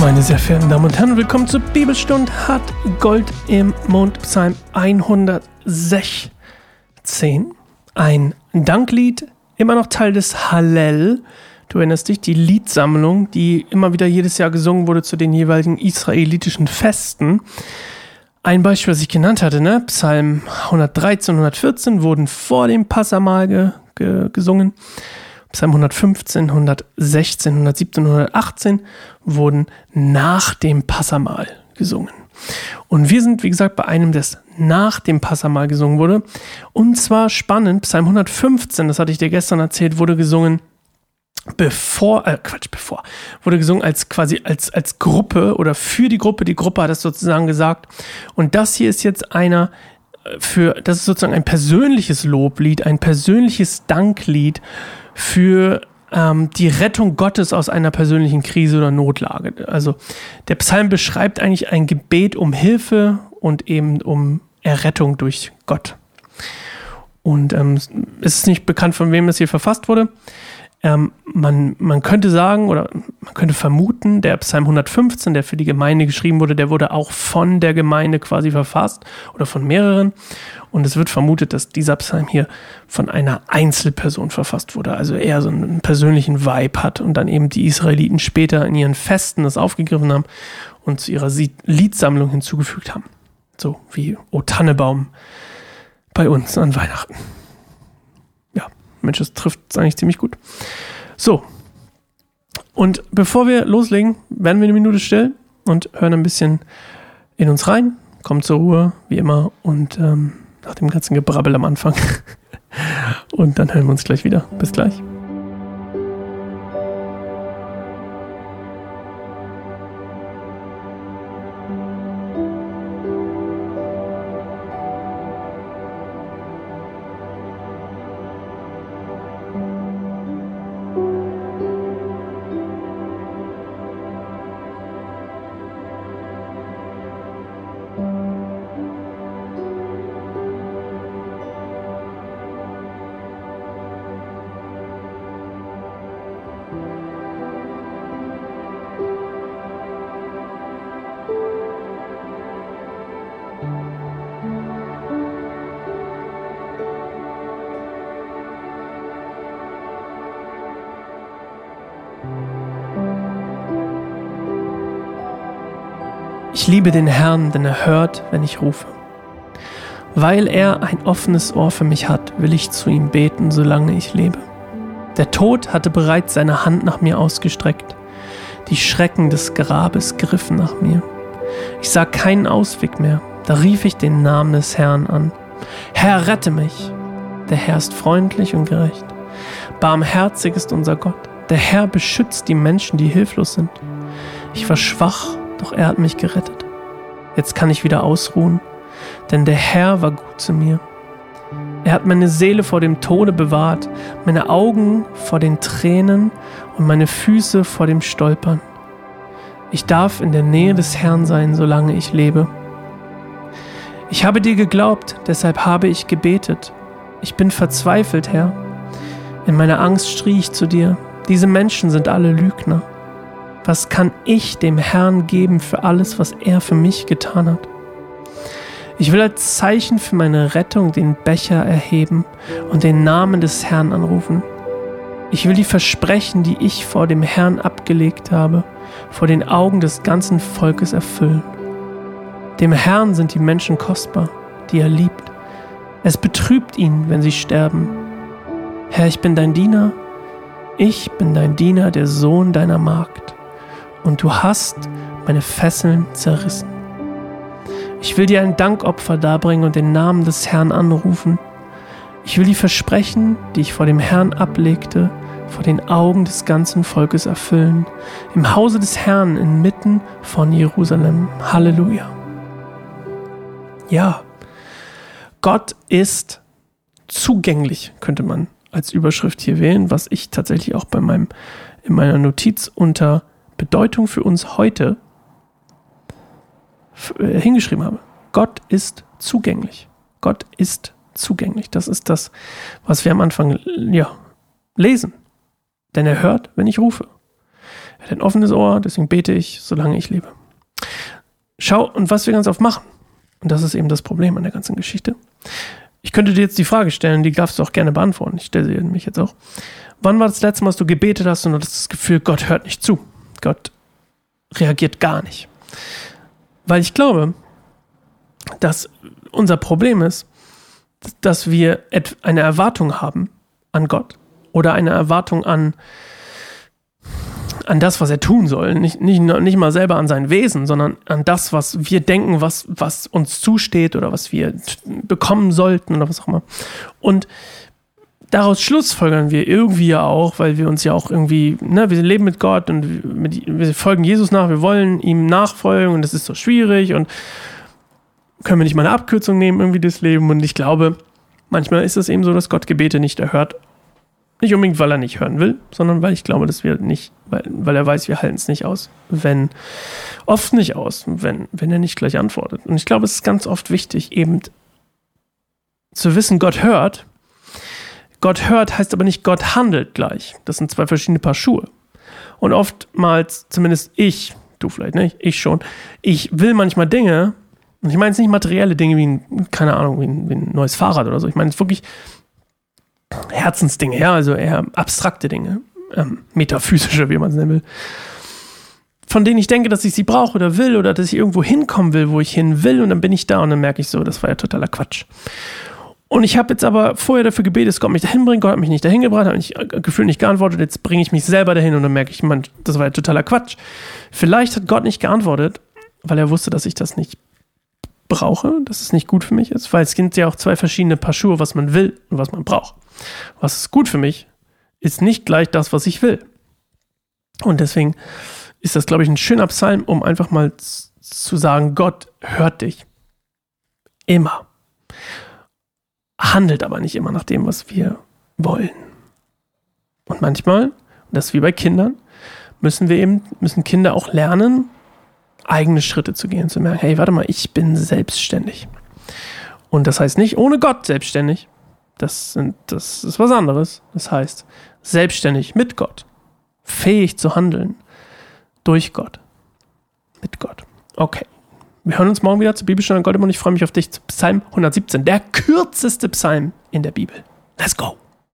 Meine sehr verehrten Damen und Herren, willkommen zur Bibelstunde hat Gold im Mond, Psalm 116. Ein Danklied, immer noch Teil des Hallel. Du erinnerst dich, die Liedsammlung, die immer wieder jedes Jahr gesungen wurde zu den jeweiligen israelitischen Festen. Ein Beispiel, was ich genannt hatte, ne? Psalm 113 und 114 wurden vor dem Passamal ge ge gesungen. Psalm 115, 116, 117, 118 wurden nach dem Passamal gesungen. Und wir sind, wie gesagt, bei einem, das nach dem Passamal gesungen wurde. Und zwar spannend, Psalm 115, das hatte ich dir gestern erzählt, wurde gesungen bevor, äh, Quatsch, bevor, wurde gesungen als quasi als, als Gruppe oder für die Gruppe. Die Gruppe hat es sozusagen gesagt. Und das hier ist jetzt einer für, das ist sozusagen ein persönliches Loblied, ein persönliches Danklied für ähm, die Rettung Gottes aus einer persönlichen Krise oder Notlage. Also der Psalm beschreibt eigentlich ein Gebet um Hilfe und eben um Errettung durch Gott. Und ähm, es ist nicht bekannt, von wem es hier verfasst wurde. Ähm, man, man könnte sagen oder man könnte vermuten, der Psalm 115, der für die Gemeinde geschrieben wurde, der wurde auch von der Gemeinde quasi verfasst oder von mehreren. Und es wird vermutet, dass dieser Psalm hier von einer Einzelperson verfasst wurde, also eher so einen persönlichen Vibe hat und dann eben die Israeliten später in ihren Festen das aufgegriffen haben und zu ihrer Liedsammlung hinzugefügt haben. So wie O Tannebaum bei uns an Weihnachten. Mensch, das trifft es eigentlich ziemlich gut. So. Und bevor wir loslegen, werden wir eine Minute still und hören ein bisschen in uns rein, kommen zur Ruhe, wie immer, und ähm, nach dem ganzen Gebrabbel am Anfang. und dann hören wir uns gleich wieder. Bis gleich. Liebe den Herrn, denn er hört, wenn ich rufe. Weil er ein offenes Ohr für mich hat, will ich zu ihm beten, solange ich lebe. Der Tod hatte bereits seine Hand nach mir ausgestreckt. Die Schrecken des Grabes griffen nach mir. Ich sah keinen Ausweg mehr. Da rief ich den Namen des Herrn an. Herr, rette mich. Der Herr ist freundlich und gerecht. Barmherzig ist unser Gott. Der Herr beschützt die Menschen, die hilflos sind. Ich war schwach doch er hat mich gerettet. Jetzt kann ich wieder ausruhen, denn der Herr war gut zu mir. Er hat meine Seele vor dem Tode bewahrt, meine Augen vor den Tränen und meine Füße vor dem Stolpern. Ich darf in der Nähe des Herrn sein, solange ich lebe. Ich habe dir geglaubt, deshalb habe ich gebetet. Ich bin verzweifelt, Herr. In meiner Angst schrie ich zu dir, diese Menschen sind alle Lügner. Was kann ich dem Herrn geben für alles, was er für mich getan hat? Ich will als Zeichen für meine Rettung den Becher erheben und den Namen des Herrn anrufen. Ich will die Versprechen, die ich vor dem Herrn abgelegt habe, vor den Augen des ganzen Volkes erfüllen. Dem Herrn sind die Menschen kostbar, die er liebt. Es betrübt ihn, wenn sie sterben. Herr, ich bin dein Diener. Ich bin dein Diener, der Sohn deiner Magd und du hast meine Fesseln zerrissen. Ich will dir ein Dankopfer darbringen und den Namen des Herrn anrufen. Ich will die Versprechen, die ich vor dem Herrn ablegte, vor den Augen des ganzen Volkes erfüllen, im Hause des Herrn inmitten von Jerusalem. Halleluja. Ja, Gott ist zugänglich, könnte man als Überschrift hier wählen, was ich tatsächlich auch bei meinem, in meiner Notiz unter Bedeutung für uns heute äh, hingeschrieben habe. Gott ist zugänglich. Gott ist zugänglich. Das ist das, was wir am Anfang ja, lesen. Denn er hört, wenn ich rufe. Er hat ein offenes Ohr, deswegen bete ich, solange ich lebe. Schau, und was wir ganz oft machen, und das ist eben das Problem an der ganzen Geschichte. Ich könnte dir jetzt die Frage stellen, die darfst du auch gerne beantworten. Ich stelle sie mich jetzt auch. Wann war das letzte Mal, dass du gebetet hast und du hast das Gefühl, Gott hört nicht zu? Gott reagiert gar nicht. Weil ich glaube, dass unser Problem ist, dass wir eine Erwartung haben an Gott oder eine Erwartung an, an das, was er tun soll. Nicht, nicht, nicht mal selber an sein Wesen, sondern an das, was wir denken, was, was uns zusteht oder was wir bekommen sollten oder was auch immer. Und daraus schlussfolgern wir irgendwie ja auch, weil wir uns ja auch irgendwie, ne, wir leben mit Gott und mit, wir folgen Jesus nach, wir wollen ihm nachfolgen und das ist so schwierig und können wir nicht mal eine Abkürzung nehmen, irgendwie das Leben. Und ich glaube, manchmal ist es eben so, dass Gott Gebete nicht erhört. Nicht unbedingt, weil er nicht hören will, sondern weil ich glaube, dass wir nicht, weil, weil er weiß, wir halten es nicht aus. Wenn, oft nicht aus, wenn, wenn er nicht gleich antwortet. Und ich glaube, es ist ganz oft wichtig, eben zu wissen, Gott hört. Gott hört heißt aber nicht, Gott handelt gleich. Das sind zwei verschiedene Paar Schuhe. Und oftmals, zumindest ich, du vielleicht nicht, ich schon, ich will manchmal Dinge, und ich meine jetzt nicht materielle Dinge wie ein, keine Ahnung, wie ein, wie ein neues Fahrrad oder so. Ich meine jetzt wirklich Herzensdinge, ja, also eher abstrakte Dinge, ähm, metaphysische, wie man es nennen will. Von denen ich denke, dass ich sie brauche oder will oder dass ich irgendwo hinkommen will, wo ich hin will und dann bin ich da und dann merke ich so, das war ja totaler Quatsch. Und ich habe jetzt aber vorher dafür gebetet, dass Gott mich dahin bringt. Gott hat mich nicht dahin gebracht, hat mich äh, gefühlt nicht geantwortet. Jetzt bringe ich mich selber dahin und dann merke ich, man, das war ja totaler Quatsch. Vielleicht hat Gott nicht geantwortet, weil er wusste, dass ich das nicht brauche, dass es nicht gut für mich ist, weil es gibt ja auch zwei verschiedene Paar Schuhe, was man will und was man braucht. Was ist gut für mich, ist nicht gleich das, was ich will. Und deswegen ist das, glaube ich, ein schöner Psalm, um einfach mal zu sagen, Gott hört dich. Immer. Handelt aber nicht immer nach dem, was wir wollen. Und manchmal, und das ist wie bei Kindern, müssen wir eben, müssen Kinder auch lernen, eigene Schritte zu gehen, zu merken, hey, warte mal, ich bin selbstständig. Und das heißt nicht ohne Gott selbstständig. Das, sind, das ist was anderes. Das heißt selbstständig mit Gott. Fähig zu handeln. Durch Gott. Mit Gott. Okay. Wir hören uns morgen wieder zur Bibelstunde Gott und ich freue mich auf dich Psalm 117, der kürzeste Psalm in der Bibel. Let's go!